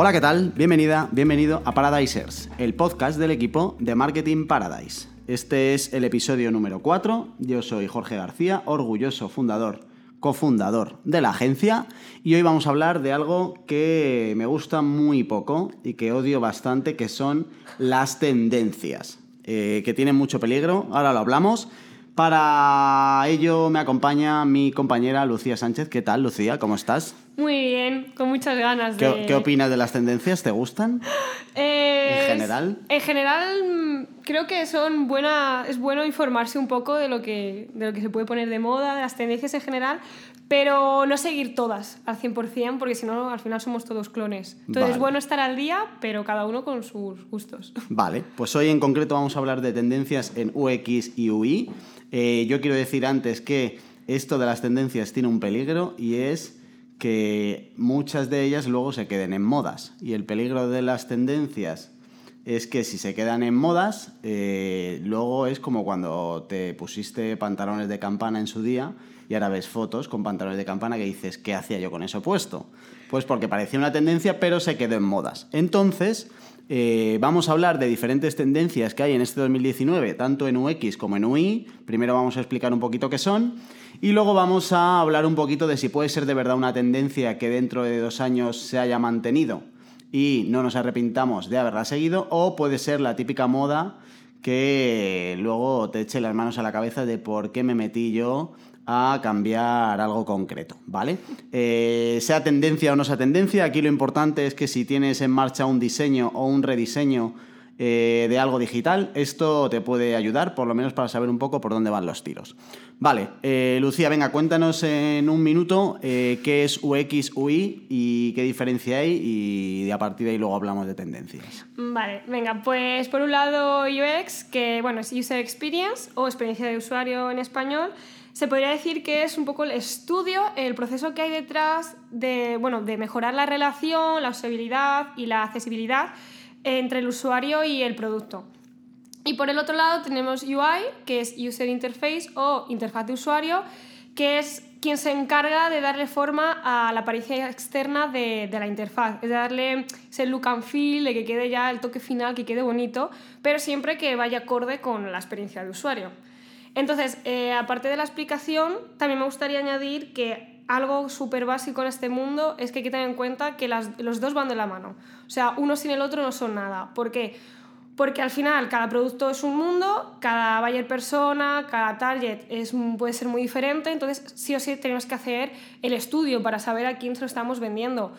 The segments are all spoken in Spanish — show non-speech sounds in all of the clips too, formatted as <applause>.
Hola, ¿qué tal? Bienvenida, bienvenido a Paradisers, el podcast del equipo de Marketing Paradise. Este es el episodio número 4. Yo soy Jorge García, orgulloso fundador, cofundador de la agencia, y hoy vamos a hablar de algo que me gusta muy poco y que odio bastante, que son las tendencias, eh, que tienen mucho peligro. Ahora lo hablamos. Para ello me acompaña mi compañera Lucía Sánchez. ¿Qué tal, Lucía? ¿Cómo estás? Muy bien, con muchas ganas ¿Qué, de... qué opinas de las tendencias? ¿Te gustan? Eh, ¿En general? En general mm, creo que son buena, es bueno informarse un poco de lo, que, de lo que se puede poner de moda, de las tendencias en general, pero no seguir todas al 100% porque si no al final somos todos clones. Entonces Vale. es bueno estar al día, pero cada uno con sus gustos. <laughs> Vale, pues hoy en concreto vamos a hablar de tendencias en UX y UI. Eh, yo quiero decir antes que esto de las tendencias tiene un peligro y es que muchas de ellas luego se queden en modas. Y el peligro de las tendencias es que si se quedan en modas, eh, luego es como cuando te pusiste pantalones de campana en su día y ahora ves fotos con pantalones de campana que dices, ¿qué hacía yo con eso puesto? Pues porque parecía una tendencia, pero se quedó en modas. Entonces, eh, vamos a hablar de diferentes tendencias que hay en este 2019, tanto en UX como en UI. Primero vamos a explicar un poquito qué son y luego vamos a hablar un poquito de si puede ser de verdad una tendencia que dentro de dos años se haya mantenido y no nos arrepintamos de haberla seguido o puede ser la típica moda que luego te eche las manos a la cabeza de por qué me metí yo a cambiar algo concreto, ¿vale? Eh, sea tendencia o no sea tendencia, aquí lo importante es que si tienes en marcha un diseño o un rediseño eh, de algo digital, esto te puede ayudar, por lo menos para saber un poco por dónde van los tiros. Vale, eh, Lucía, venga, cuéntanos en un minuto qué es UX, UI y qué diferencia hay y a partir de ahí luego hablamos de tendencias. Vale, venga, pues por un lado UX, que bueno, es User Experience o experiencia de usuario en español, se podría decir que es un poco el estudio, el proceso que hay detrás de, bueno, de mejorar la relación, la usabilidad y la accesibilidad entre el usuario y el producto. Y por el otro lado tenemos UI, que es User Interface o interfaz de usuario, que es quien se encarga de darle forma a la apariencia externa de, de, la interfaz, es darle ese look and feel, de que quede ya el toque final, que quede bonito, pero siempre que vaya acorde con la experiencia de usuario. Entonces, eh, aparte de la explicación, también me gustaría añadir que algo súper básico en este mundo es que hay que tener en cuenta que las, los dos van de la mano. O sea, uno sin el otro no son nada. ¿Por qué? Porque al final cada producto es un mundo, cada buyer persona, cada target es, puede ser muy diferente, entonces sí o sí tenemos que hacer el estudio para saber a quién se lo estamos vendiendo.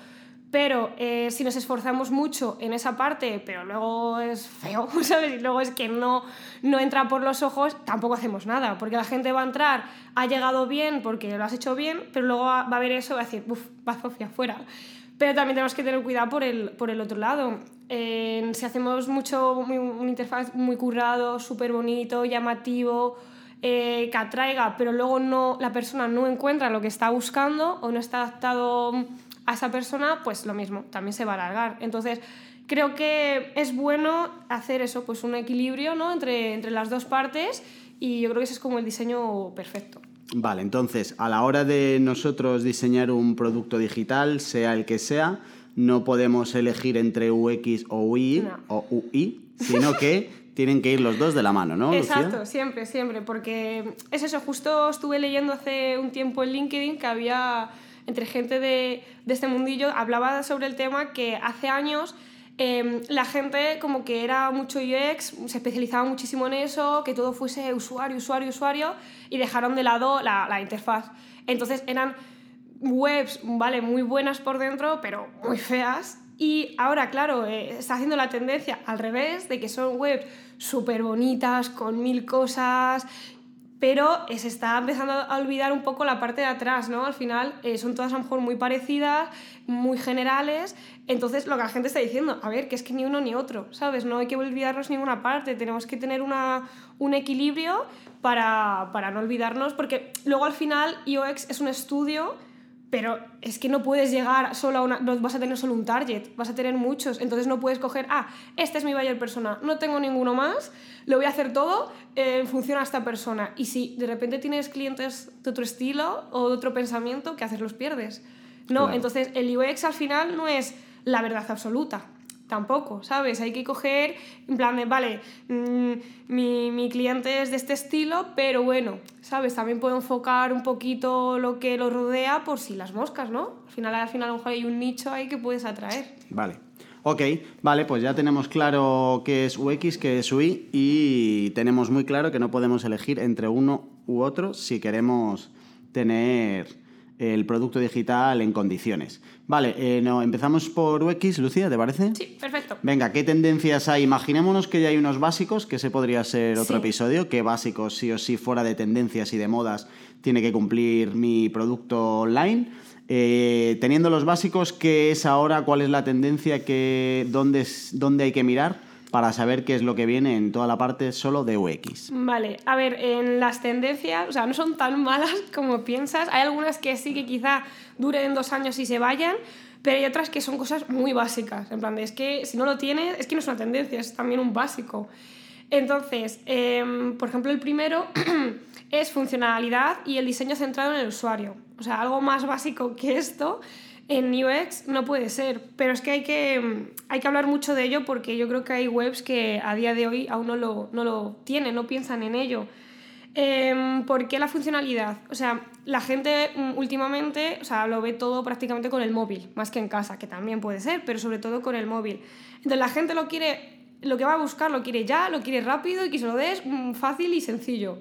Pero eh, si nos esforzamos mucho en esa parte, pero luego es feo, <laughs> ¿sabes? Y luego es que no, no entra por los ojos, tampoco hacemos nada, porque la gente va a entrar, ha llegado bien porque lo has hecho bien, pero luego va a ver eso y va a decir, uff, va hacia afuera. Pero también tenemos que tener cuidado por el, por el otro lado. Si hacemos mucho, muy, un interfaz muy currado, súper bonito, llamativo, eh, que atraiga, pero luego no, la persona no encuentra lo que está buscando o no está adaptado a esa persona, pues lo mismo, también se va a alargar. Entonces, creo que es bueno hacer eso, pues un equilibrio ¿no? entre, entre las dos partes y yo creo que ese es como el diseño perfecto. Vale, entonces, a la hora de nosotros diseñar un producto digital, sea el que sea, no podemos elegir entre UX o UI, No. o UI sino que <laughs> tienen que ir los dos de la mano, ¿no? Exacto, Lucía? siempre, siempre, porque es eso, justo estuve leyendo hace un tiempo en LinkedIn que había entre gente de, de este mundillo, hablaba sobre el tema que hace años eh, la gente como que era mucho UX, se especializaba muchísimo en eso, que todo fuese usuario, usuario, usuario, y dejaron de lado la, la interfaz. Entonces eran webs, vale, muy buenas por dentro, pero muy feas. Y ahora, claro, eh, está haciendo la tendencia al revés, de que son webs súper bonitas, con mil cosas, pero se está empezando a olvidar un poco la parte de atrás, ¿no? Al final eh, son todas a lo mejor muy parecidas, muy generales, entonces lo que la gente está diciendo, a ver, que es que ni uno ni otro, ¿sabes? No hay que olvidarnos ninguna parte, tenemos que tener una, un equilibrio para, para no olvidarnos, porque luego al final UX es un estudio pero es que no puedes llegar solo a una. No vas a tener solo un target, vas a tener muchos. Entonces no puedes coger, ah, este es mi buyer persona, no tengo ninguno más, lo voy a hacer todo en función a esta persona. Y si de repente tienes clientes de otro estilo o de otro pensamiento, ¿qué haces? Los pierdes. No, Claro. entonces el UX al final no es la verdad absoluta. Tampoco, ¿sabes? Hay que coger, en plan de, vale, mm, mi, mi, cliente es de este estilo, pero bueno, ¿sabes? También puedo enfocar un poquito lo que lo rodea por si las moscas, ¿no? Al final, al final a lo mejor hay un nicho ahí que puedes atraer. Vale. Ok, vale, pues ya tenemos claro qué es UX, qué es UI y tenemos muy claro que no podemos elegir entre uno u otro si queremos tener el producto digital en condiciones. Vale, eh, no, empezamos por UX, Lucía, ¿te parece? Sí, perfecto. Venga, ¿qué tendencias hay? Imaginémonos que ya hay unos básicos, que ese podría ser otro Sí. episodio, que básicos sí o sí fuera de tendencias y de modas tiene que cumplir mi producto online. Eh, teniendo los básicos, ¿qué es ahora? ¿Cuál es la tendencia? ¿Qué, dónde, ¿Dónde hay que mirar para saber qué es lo que viene en toda la parte solo de UX? Vale, a ver, en las tendencias, o sea, no son tan malas <laughs> como piensas. Hay algunas que sí que quizá duren dos años y se vayan, pero hay otras que son cosas muy básicas. En plan, es que si no lo tienes, es que no es una tendencia, es también un básico. Entonces, em, por ejemplo, el primero <clears throat> es funcionalidad y el diseño centrado en el usuario. O sea, algo más básico que esto en UX no puede ser, pero es que hay que, mm, hay que hablar mucho de ello porque yo creo que hay webs que a día de hoy aún no lo, no lo tienen, no piensan en ello. Em, ¿Por qué la funcionalidad? O sea, la gente mm, últimamente o sea, lo ve todo prácticamente con el móvil, más que en casa, que también puede ser, pero sobre todo con el móvil. Entonces la gente lo quiere, lo que va a buscar lo quiere ya, lo quiere rápido y que se lo des mm, fácil y sencillo.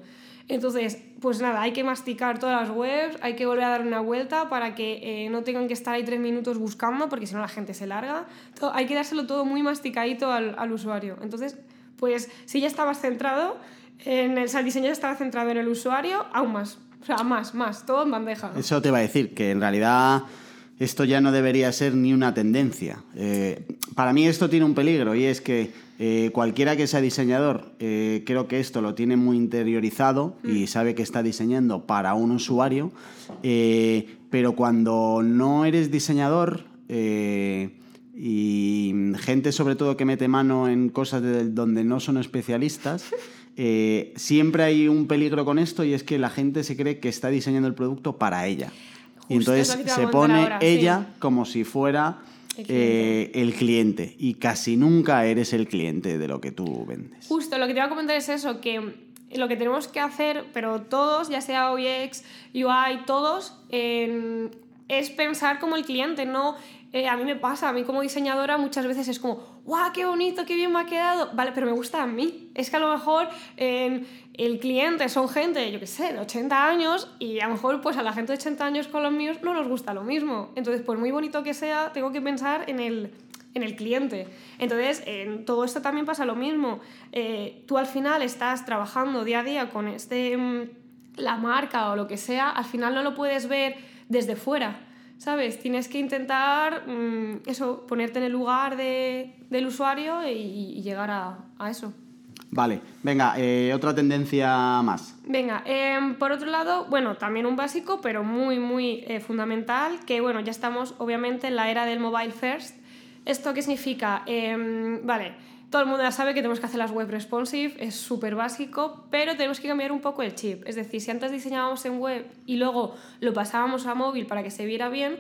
Entonces, pues nada, hay que masticar todas las webs, hay que volver a dar una vuelta para que eh, no tengan que estar ahí tres minutos buscando, porque si no la gente se larga. Hay que dárselo todo muy masticadito al, al usuario. Entonces, pues si ya estabas centrado, en el, o diseño ya estaba centrado en el usuario, aún más. O sea, más, más, todo en bandeja. Eso te iba a decir, que en realidad esto ya no debería ser ni una tendencia. Eh, para mí esto tiene un peligro y es que eh, cualquiera que sea diseñador, eh, creo que esto lo tiene muy interiorizado y sabe que está diseñando para un usuario, eh, pero cuando no eres diseñador y gente sobre todo que mete mano en cosas de- donde no son especialistas, <laughs> siempre hay un peligro con esto y es que la gente se cree que está diseñando el producto para ella. y entonces se pone ahora, sí. ella como si fuera El eh, el cliente y casi nunca eres el cliente de lo que tú vendes. Justo, lo que te iba a comentar es eso, que lo que tenemos que hacer, pero todos, ya sea UX, UI, todos, eh, es pensar como el cliente, no... eh, a mí me pasa, a mí como diseñadora muchas veces es como, ¡guau, qué bonito, qué bien me ha quedado! Vale, pero me gusta a mí. Es que a lo mejor eh, el cliente son gente, yo qué sé, de 80 años y a lo mejor pues a la gente de 80 años con los míos no nos gusta lo mismo. Entonces, por muy bonito que sea, tengo que pensar en el, en el cliente. Entonces, en todo esto también pasa lo mismo. Eh, tú al final estás trabajando día a día con este, mm, la marca o lo que sea, al final no lo puedes ver desde fuera, ¿sabes? Tienes que intentar mm, eso, ponerte en el lugar de- del usuario y, y llegar a, a eso. Vale, venga, eh, otra tendencia más. Venga, em, por otro lado, bueno, también un básico, pero muy, muy eh, fundamental, que bueno, ya estamos obviamente en la era del mobile first. ¿Esto qué significa? Em, vale, todo el mundo ya sabe que tenemos que hacer las web responsive, es súper básico, pero tenemos que cambiar un poco el chip. Es decir, si antes diseñábamos en web y luego lo pasábamos a móvil para que se viera bien,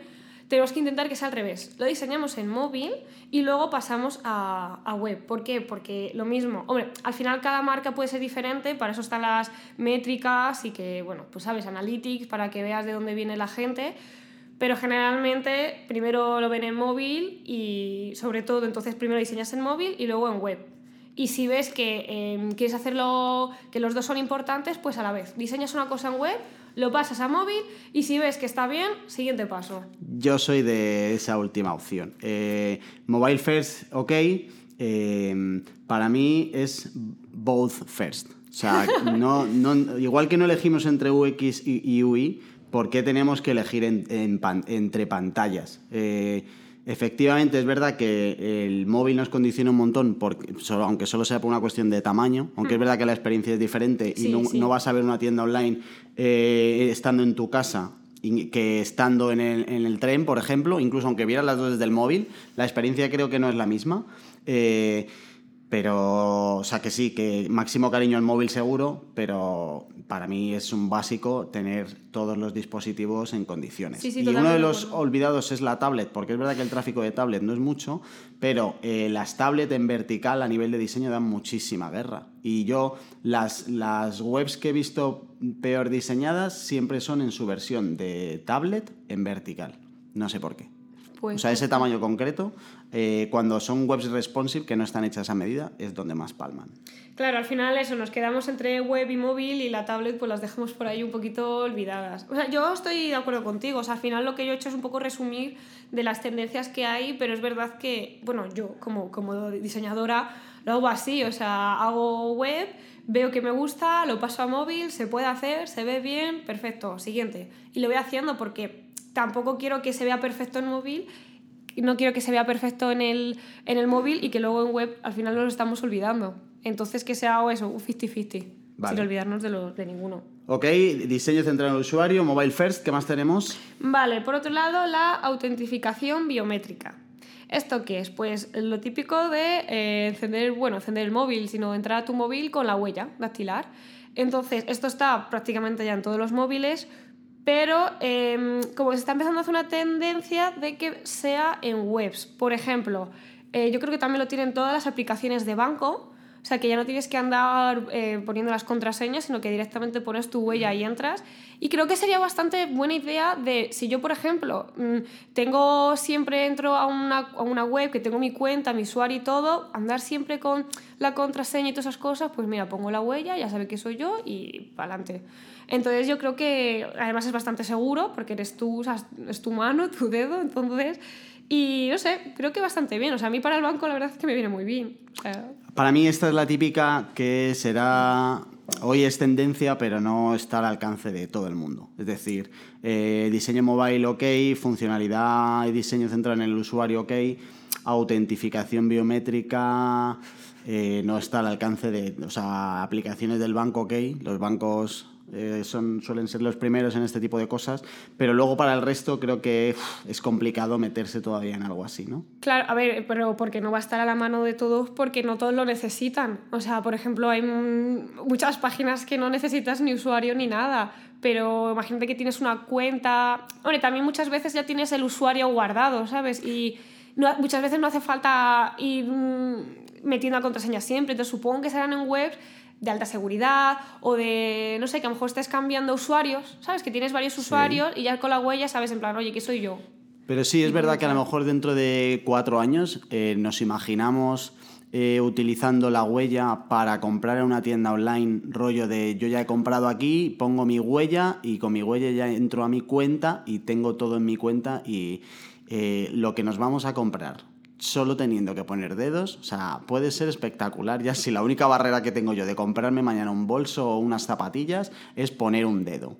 tenemos que intentar que sea al revés. Lo diseñamos en móvil y luego pasamos a, a web. ¿Por qué? Porque lo mismo, hombre, al final cada marca puede ser diferente, para eso están las métricas y que, bueno, pues sabes, analytics, para que veas de dónde viene la gente, pero generalmente primero lo ven en móvil y sobre todo entonces primero diseñas en móvil y luego en web. Y si ves que eh, quieres hacerlo, que los dos son importantes, pues a la vez. Diseñas una cosa en web, lo pasas a móvil y si ves que está bien, siguiente paso. Yo soy de esa última opción. Eh, mobile first, ok. eh, para mí es both first. O sea, <laughs> no, no- igual que no elegimos entre UX y, y UI, ¿por qué tenemos que elegir en- en pan- entre pantallas? Eh, efectivamente, es verdad que el móvil nos condiciona un montón, porque, aunque solo sea por una cuestión de tamaño, aunque es verdad que la experiencia es diferente y no, sí. no vas a ver una tienda online eh, estando en tu casa que estando en el, en el tren, por ejemplo, incluso aunque vieras las dos desde el móvil, la experiencia creo que no es la misma. Eh, Pero, o sea, que sí, que máximo cariño al móvil seguro, pero para mí es un básico tener todos los dispositivos en condiciones. Sí, sí, y uno de los acuerdo. olvidados es la tablet, porque es verdad que el tráfico de tablet no es mucho, pero eh, las tablets en vertical a nivel de diseño dan muchísima guerra. Y yo, las, las webs que he visto peor diseñadas siempre son en su versión de tablet en vertical. No sé por qué. Pues, o sea, ese tamaño concreto, eh, cuando son webs responsive que no están hechas a medida, es donde más palman. Claro, al final eso, nos quedamos entre web y móvil y la tablet pues las dejamos por ahí un poquito olvidadas. O sea, yo estoy de acuerdo contigo, o sea, al final lo que yo he hecho es un poco resumir de las tendencias que hay, pero es verdad que, bueno, yo como, como diseñadora lo hago así, o sea, hago web, veo que me gusta, lo paso a móvil, se puede hacer, se ve bien, perfecto, siguiente. Y lo voy haciendo porque tampoco quiero que se vea perfecto en móvil no quiero que se vea perfecto en el, en el móvil y que luego en web al final nos lo estamos olvidando. Entonces que sea eso, un 50-50, Vale. sin olvidarnos de, lo, de ninguno. Ok, diseño centrado en el usuario, mobile first, ¿qué más tenemos? Vale, por otro lado, la autentificación biométrica. ¿Esto qué es? Pues lo típico de eh, encender, bueno, encender el móvil, sino entrar a tu móvil con la huella dactilar. Entonces, esto está prácticamente ya en todos los móviles, pero eh, como se está empezando a hacer una tendencia de que sea en webs. Por ejemplo, eh, yo creo que también lo tienen todas las aplicaciones de banco, o sea que ya no tienes que andar eh, poniendo las contraseñas, sino que directamente pones tu huella y entras. Y creo que sería bastante buena idea de, si yo, por ejemplo, mm, tengo siempre entro a una, a una web que tengo mi cuenta, mi usuario y todo, andar siempre con la contraseña y todas esas cosas, pues mira, pongo la huella, ya sabe que soy yo y para adelante. Entonces yo creo que además es bastante seguro porque eres tú, o sea, es tu mano, tu dedo, entonces... Y no sé, creo que bastante bien. O sea, a mí para el banco la verdad es que me viene muy bien. O sea, Para mí esta es la típica que será... Hoy es tendencia, pero no está al alcance de todo el mundo. Es decir, eh, diseño mobile ok, funcionalidad y diseño centrado en el usuario ok, autentificación biométrica eh, no está al alcance de... O sea, aplicaciones del banco ok, los bancos eh, son, suelen ser los primeros en este tipo de cosas, pero luego para el resto creo que es complicado meterse todavía en algo así, ¿no? Claro, a ver, pero porque no va a estar a la mano de todos porque no todos lo necesitan. O sea, por ejemplo, hay muchas páginas que no necesitas ni usuario ni nada. Pero imagínate que tienes una cuenta. Hombre, también muchas veces ya tienes el usuario guardado, ¿sabes? Y muchas veces no hace falta ir mm, metiendo la contraseña siempre. Entonces supongo que serán en webs de alta seguridad o de, no sé, que a lo mejor estés cambiando usuarios, ¿sabes? Que tienes varios usuarios y ya con la huella sabes en plan, oye, que soy yo. Pero sí, es verdad que a lo mejor dentro de cuatro años eh, nos imaginamos eh, utilizando la huella para comprar en una tienda online, rollo de yo ya he comprado aquí, pongo mi huella y con mi huella ya entro a mi cuenta y tengo todo en mi cuenta y eh, lo que nos vamos a comprar solo teniendo que poner dedos, o sea, puede ser espectacular. Ya si la única barrera que tengo yo de comprarme mañana un bolso o unas zapatillas es poner un dedo.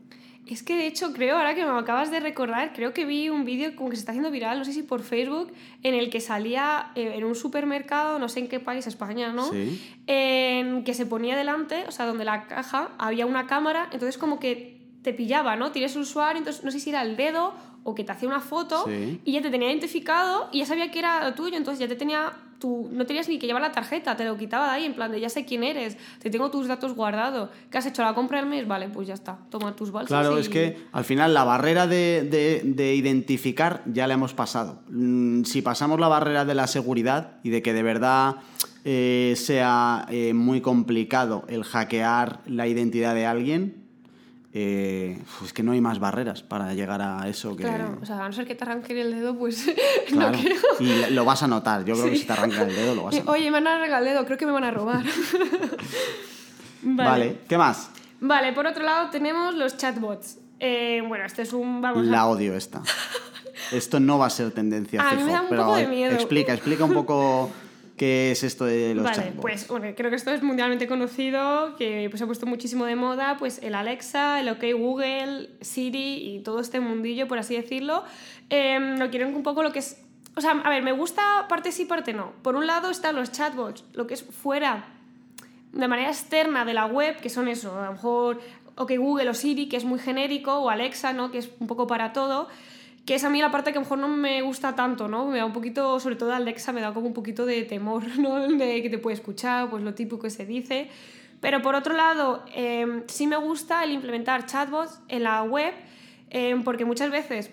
Es que de hecho creo, ahora que me acabas de recordar, creo que vi un vídeo como que se está haciendo viral, no sé si por Facebook, en el que salía eh, en un supermercado, no sé en qué país, España, ¿no? Sí. En que se ponía delante, o sea, donde la caja había una cámara, entonces como que te pillaba, ¿no? Tienes un usuario, entonces no sé si era el dedo o que te hacía una foto Sí. y ya te tenía identificado y ya sabía que era tuyo, entonces ya te tenía tu, no tenías ni que llevar la tarjeta, te lo quitaba de ahí, en plan de ya sé quién eres, te tengo tus datos guardados, ¿qué has hecho la compra del mes? Vale, pues ya está, toma tus bolsas. Claro, y- es que al final la barrera de, de- de identificar ya la hemos pasado. Mm, Si pasamos la barrera de la seguridad y de que de verdad eh, sea eh, muy complicado el hackear la identidad de alguien, eh, pues que no hay más barreras para llegar a eso que... Claro, o sea, a no ser que te arranquen el dedo, pues <laughs> Claro, no quiero. Y lo vas a notar. Yo creo que si te arranca el dedo lo vas a Eh, notar. Oye, me han arrancado el dedo, creo que me van a robar. <laughs> Vale. ¿qué más? Vale, por otro lado tenemos los chatbots. Eh, bueno, este es un... Vamos a- La odio esta. <laughs> Esto no va a ser tendencia A mí fijo, me da un pero poco de miedo. explica, explica un poco qué es esto de los Vale, chatbots. pues bueno, creo que esto es mundialmente conocido, que pues, se ha puesto muchísimo de moda, pues el Alexa, el OK Google, Siri y todo este mundillo, por así decirlo, eh, lo quieren un poco lo que es... O sea, a ver, me gusta parte sí, parte no. Por un lado están los chatbots, lo que es fuera, de manera externa de la web, que son eso, a lo mejor OK Google o Siri, que es muy genérico, o Alexa, ¿no? que es un poco para todo, que es a mí la parte que a lo mejor no me gusta tanto, ¿no? Me da un poquito, sobre todo Alexa, me da como un poquito de temor, <laughs> ¿no? De que te puede escuchar, pues lo típico que se dice. Pero por otro lado, em, sí me gusta el implementar chatbots en la web, em, porque muchas veces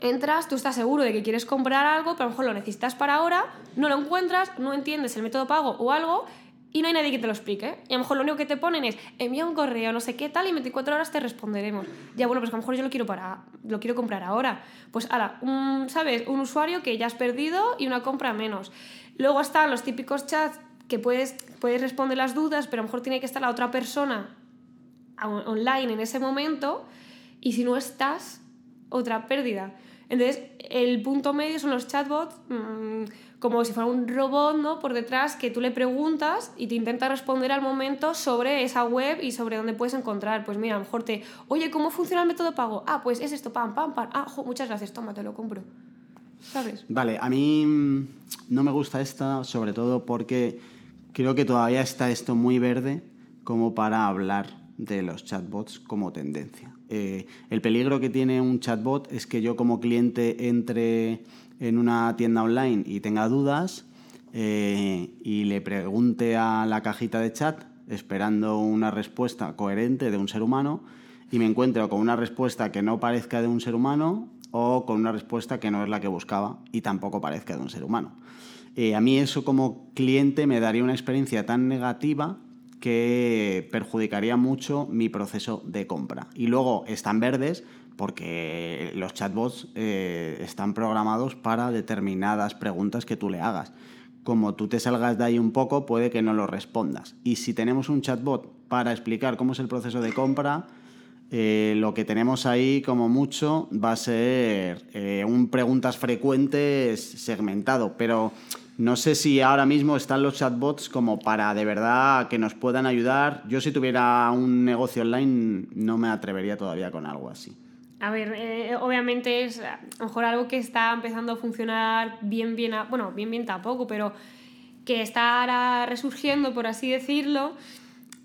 entras, tú estás seguro de que quieres comprar algo, pero a lo mejor lo necesitas para ahora, no lo encuentras, no entiendes el método pago o algo, y no hay nadie que te lo explique. Y a lo mejor lo único que te ponen es envía un correo, no sé qué tal, y en 24 horas te responderemos. Ya, bueno, pues a lo mejor yo lo quiero, para, lo quiero comprar ahora. Pues ahora, un, ¿sabes? Un usuario que ya has perdido y una compra menos. Luego están los típicos chats que puedes, puedes responder las dudas, pero a lo mejor tiene que estar la otra persona online en ese momento, y si no estás, otra pérdida. Entonces, el punto medio son los chatbots. Mmm, como si fuera un robot ¿no? por detrás que tú le preguntas y te intenta responder al momento sobre esa web y sobre dónde puedes encontrar. Pues mira, a lo mejor te, oye, ¿cómo funciona el método pago? Ah, pues es esto, pam, pam, pam. Ah, muchas gracias, toma, te lo compro. ¿Sabes? Vale, a mí mm, no me gusta esta, sobre todo porque creo que todavía está esto muy verde como para hablar de los chatbots como tendencia. Eh, el peligro que tiene un chatbot es que yo como cliente entre en una tienda online y tenga dudas eh, y le pregunte a la cajita de chat esperando una respuesta coherente de un ser humano y me encuentro con una respuesta que no parezca de un ser humano o con una respuesta que no es la que buscaba y tampoco parezca de un ser humano. Eh, a mí eso como cliente me daría una experiencia tan negativa que perjudicaría mucho mi proceso de compra. Y luego están verdes porque los chatbots eh, están programados para determinadas preguntas que tú le hagas. Como tú te salgas de ahí un poco, puede que no lo respondas. Y si tenemos un chatbot para explicar cómo es el proceso de compra, eh, lo que tenemos ahí como mucho va a ser eh, un preguntas frecuentes segmentado, pero no sé si ahora mismo están los chatbots como para de verdad que nos puedan ayudar. Yo si tuviera un negocio online no me atrevería todavía con algo así. A ver, eh, obviamente es a lo mejor algo que está empezando a funcionar bien, bien, bueno, bien, bien tampoco, pero que está resurgiendo, por así decirlo.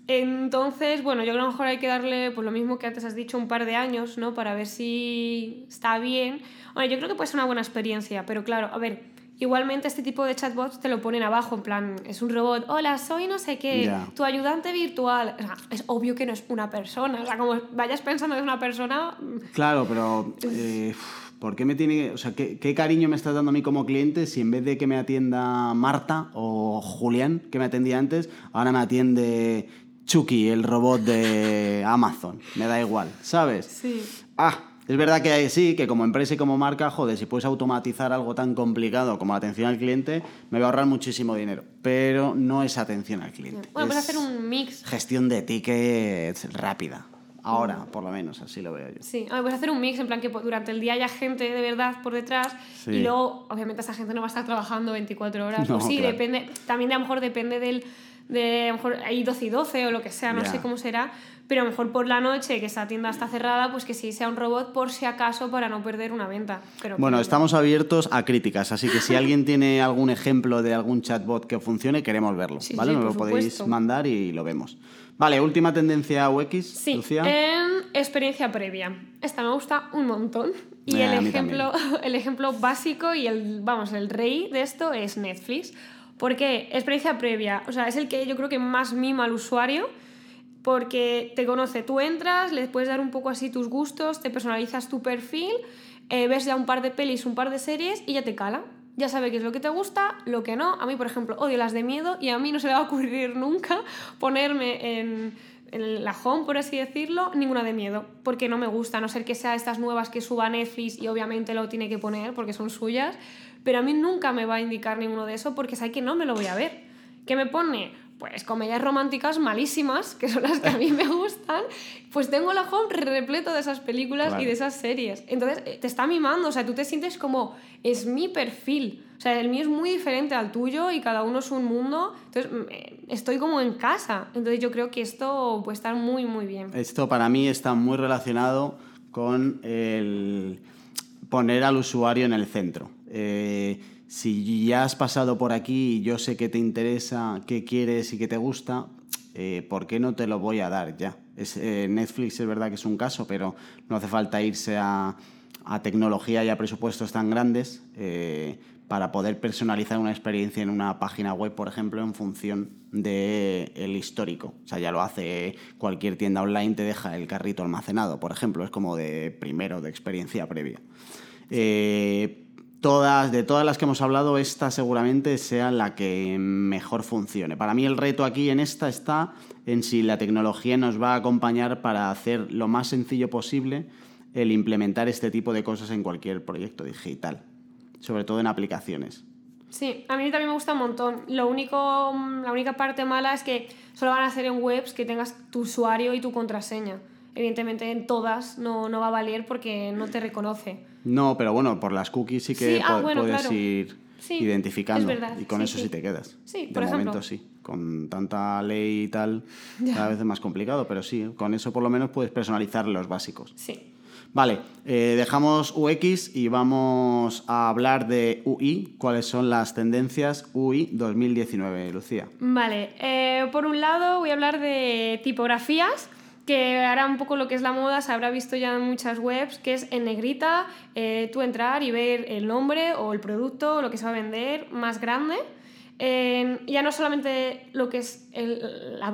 Entonces, bueno, yo creo que a lo mejor hay que darle, pues lo mismo que antes has dicho, un par de años, ¿no? Para ver si está bien. Bueno, yo creo que puede ser una buena experiencia, pero claro, a ver, Igualmente este tipo de chatbots te lo ponen abajo, en plan, es un robot, hola, soy no sé qué, tu ayudante virtual. O sea, es obvio que no es una persona, o sea, como vayas pensando que es una persona... Mm. Claro, pero eh, ¿por qué me tiene... O sea, ¿qué, ¿qué, cariño me estás dando a mí como cliente si en vez de que me atienda Marta o Julián, que me atendía antes, ahora me atiende Chucky, el robot de Amazon? Me da igual, ¿sabes? Sí. Ah, es verdad que sí, que como empresa y como marca, joder, si puedes automatizar algo tan complicado como la atención al cliente, me va a ahorrar muchísimo dinero. Pero no es atención al cliente. Bueno, puedes hacer un mix. Gestión de tickets rápida. Ahora, por lo menos, así lo veo yo. Sí, puedes hacer un mix, en plan que durante el día haya gente de verdad por detrás y luego, obviamente, esa gente no va a estar trabajando 24 horas. <laughs> o sí, depende, también a lo mejor depende del, de a lo mejor hay 12 y 12 o lo que sea, no sé cómo será, pero a lo mejor por la noche que esa tienda está cerrada, pues que sí sea un robot por si acaso para no perder una venta. Pero bueno, estamos abiertos a críticas, así que si alguien tiene algún ejemplo de algún chatbot que funcione, queremos verlo, ¿vale? Nos lo podéis mandar y lo vemos. Vale, última tendencia UX, sí, Lucía. En experiencia previa. Esta me gusta un montón. Y Eh, el, ejemplo, <laughs> el ejemplo básico y el, vamos, el rey de esto es Netflix. ¿Por qué? Experiencia previa. O sea, es el que yo creo que más mima al usuario porque te conoce. Tú entras, le puedes dar un poco así tus gustos, te personalizas tu perfil, eh, ves ya un par de pelis, un par de series y ya te cala. Ya sabe qué es lo que te gusta, lo que no. A mí, por ejemplo, odio las de miedo y a mí no se me va a ocurrir nunca <laughs> ponerme en, en la home, por así decirlo, ninguna de miedo, porque no me gusta, a no ser que sea estas nuevas que suba Netflix y obviamente lo tiene que poner porque son suyas, pero a mí nunca me va a indicar ninguno de eso porque sabe que no me lo voy a ver. ¿Qué me pone? Pues comedias románticas malísimas, que son las que a mí me gustan, pues tengo la home repleto de esas películas Claro. y de esas series. Entonces eh, te está mimando, o sea, tú te sientes como, es mi perfil. O sea, el mío es muy diferente al tuyo y cada uno es un mundo. Entonces, mm, eh, estoy como en casa. Entonces, yo creo que esto puede estar muy, muy bien. Esto para mí está muy relacionado con el poner al usuario en el centro. Eh, si ya has pasado por aquí y yo sé que te interesa, qué quieres y qué te gusta, eh, ¿por qué no te lo voy a dar ya? Es, eh, Netflix es verdad que es un caso, pero no hace falta irse a, a tecnología y a presupuestos tan grandes para poder personalizar una experiencia en una página web, por ejemplo, en función del el histórico. O sea, ya lo hace cualquier tienda online, te deja el carrito almacenado, por ejemplo, es como de primero, de experiencia previa. Eh, de todas las que hemos hablado, esta seguramente sea la que mejor funcione. Para mí el reto aquí en esta está en si la tecnología nos va a acompañar para hacer lo más sencillo posible el implementar este tipo de cosas en cualquier proyecto digital, sobre todo en aplicaciones. Sí, a mí también me gusta un montón. Lo único, la única parte mala es que solo van a hacer en webs que tengas tu usuario y tu contraseña. Evidentemente en todas no, no va a valer porque no te reconoce. No, pero bueno, por las cookies sí que ah, puedes ir identificando y con eso sí, te quedas. Sí, de por momento sí. Con tanta ley y tal, cada vez es más complicado, pero sí, con eso por lo menos puedes personalizar los básicos. Sí. Vale, eh, dejamos UX y vamos a hablar de UI. ¿Cuáles son las tendencias UI 2019, Lucía? Vale, eh, por un lado voy a hablar de tipografías que hará un poco lo que es la moda, se habrá visto ya en muchas webs, que es en negrita, eh, tú entrar y ver el nombre o el producto, lo que se va a vender más grande. ya no solamente lo que es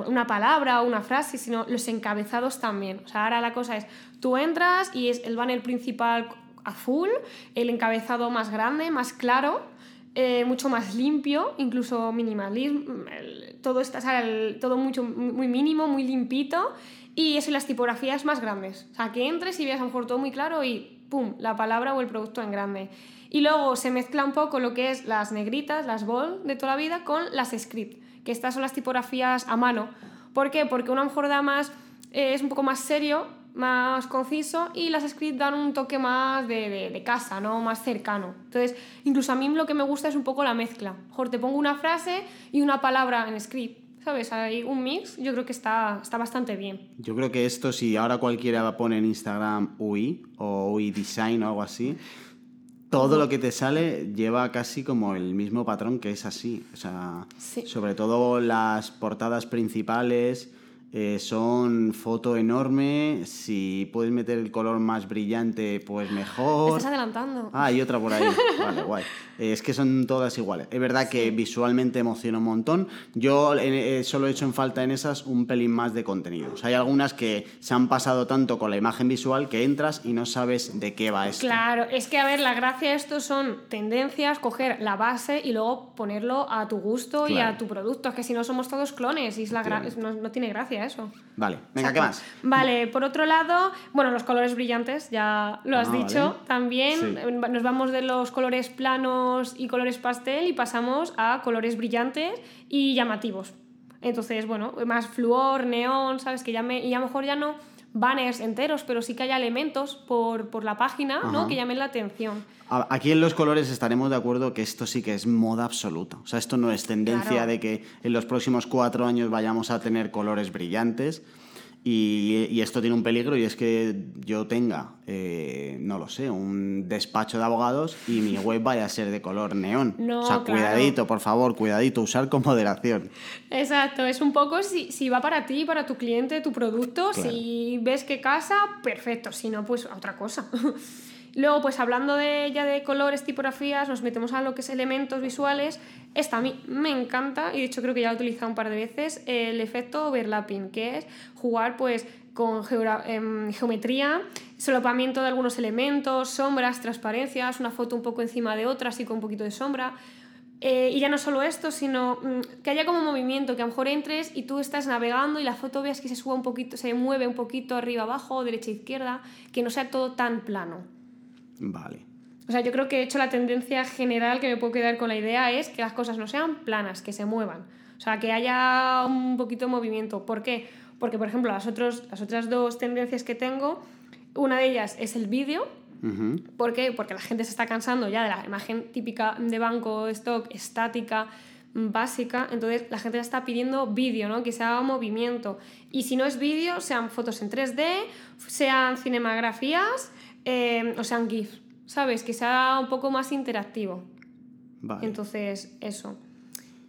una palabra o una frase, sino los encabezados también. O sea, ahora la cosa es, tú entras y es el banner principal azul, el encabezado más grande, más claro, eh, mucho más limpio, incluso minimalismo, todo está, todo mucho, muy mínimo, muy limpito y eso, y las tipografías más grandes. O sea, que entres y veas a lo mejor todo muy claro y ¡pum! La palabra o el producto en grande. Y luego se mezcla un poco lo que es las negritas, las bold de toda la vida, con las script, que estas son las tipografías a mano. ¿Por qué? Porque una mejor da más, eh, es un poco más serio, más conciso y las script dan un toque más de, de, de, casa, ¿no? Más cercano. Entonces, incluso a mí lo que me gusta es un poco la mezcla. Mejor te pongo una frase y una palabra en script ¿sabes? Hay un mix, yo creo que está, está bastante bien. Yo creo que esto, si ahora cualquiera pone en Instagram UI o UI Design o algo así, todo lo que te sale lleva casi como el mismo patrón que es así. O sea, sobre todo las portadas principales eh, son foto enorme, si puedes meter el color más brillante, pues mejor. estás adelantando. Ah, hay otra por ahí. <laughs> vale, guay. es que son todas iguales. Es verdad que visualmente emociona un montón. Yo eh, solo he hecho en falta en esas un pelín más de contenido. hay algunas que se han pasado tanto con la imagen visual que entras y no sabes de qué va esto. Claro, es que a ver, la gracia de esto son tendencias, coger la base y luego ponerlo a tu gusto y a tu producto. Es que si no somos todos clones y es la no, no tiene gracia eso. Vale, venga, ¿qué más? Vale, por otro lado, bueno, los colores brillantes, ya lo has ah, dicho. También nos vamos de los colores planos y colores pastel y pasamos a colores brillantes y llamativos. Entonces, bueno, más fluor, neón, ¿sabes? Que ya me, y a lo mejor ya no banners enteros, pero sí que haya elementos por, por la página ¿no? que llamen la atención. Aquí en los colores estaremos de acuerdo que esto sí que es moda absoluta. O sea, esto no es tendencia de que en los próximos cuatro años vayamos a tener colores brillantes. Y, esto tiene un peligro y es que yo tenga, eh, no lo sé, un despacho de abogados y mi web vaya a ser de color neón. <laughs> o sea, cuidadito, por favor, cuidadito, usar con moderación. Exacto, es un poco si, si va para ti, para tu cliente, tu producto, si ves que casa, perfecto, si no, pues otra cosa. <laughs> Luego, pues hablando de, ya de colores, tipografías, nos metemos a lo que es elementos visuales. Esta a mí me encanta y de hecho creo que ya lo he utilizado un par de veces, el efecto overlapping, que es jugar pues con em, geometría, solapamiento de algunos elementos, sombras, transparencias, una foto un poco encima de otra, así con un poquito de sombra. Eh, y ya no solo esto, sino mm, que haya como movimiento, que a lo mejor entres y tú estás navegando y la foto veas que se suba un poquito, se mueve un poquito arriba abajo, derecha izquierda, que no sea todo tan plano. Vale. O sea, yo creo que he hecho la tendencia general que me puedo quedar con la idea es que las cosas no sean planas, que se muevan. O sea, que haya un poquito de movimiento. ¿Por qué? Porque, por ejemplo, las, otros, las otras dos tendencias que tengo, una de ellas es el vídeo. ¿Por qué? Porque la gente se está cansando ya de la imagen típica de banco, stock, estática, básica. Entonces, la gente ya está pidiendo vídeo, ¿no? Que se haga movimiento. Y si no es vídeo, sean fotos en 3D, sean cinematografías eh, o sea, un GIF, ¿sabes? Que sea un poco más interactivo. Vale. Entonces, eso.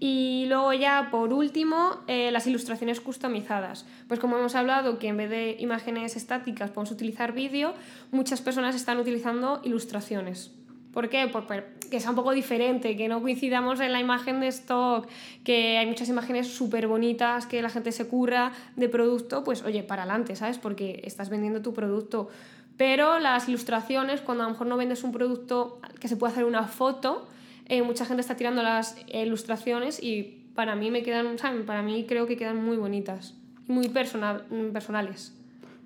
Y luego ya, por último, eh, las ilustraciones customizadas. Pues como hemos hablado que en vez de imágenes estáticas podemos utilizar vídeo, muchas personas están utilizando ilustraciones. ¿Por qué? Porque sea un poco diferente, que no coincidamos en la imagen de stock, que hay muchas imágenes súper bonitas, que la gente se curra de producto, pues oye, para adelante, ¿sabes? Porque estás vendiendo tu producto. Pero las ilustraciones, cuando a lo mejor no vendes un producto que se puede hacer una foto, eh, mucha gente está tirando las ilustraciones y para mí me quedan, Para mí creo que quedan muy bonitas y muy personal, personales.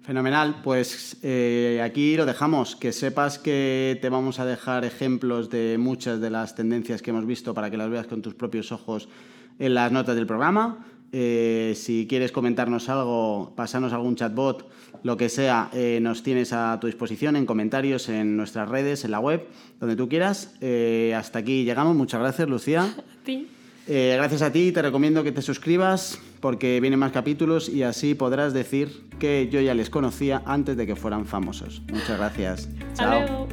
Fenomenal, pues eh, aquí lo dejamos. Que sepas que te vamos a dejar ejemplos de muchas de las tendencias que hemos visto para que las veas con tus propios ojos en las notas del programa. Eh, si quieres comentarnos algo, pasarnos algún chatbot, lo que sea, eh, nos tienes a tu disposición en comentarios en nuestras redes, en la web, donde tú quieras. hasta aquí llegamos. Muchas gracias, Lucía. <laughs> Eh, gracias a ti, te recomiendo que te suscribas porque vienen más capítulos y así podrás decir que yo ya les conocía antes de que fueran famosos. Muchas gracias. Chao.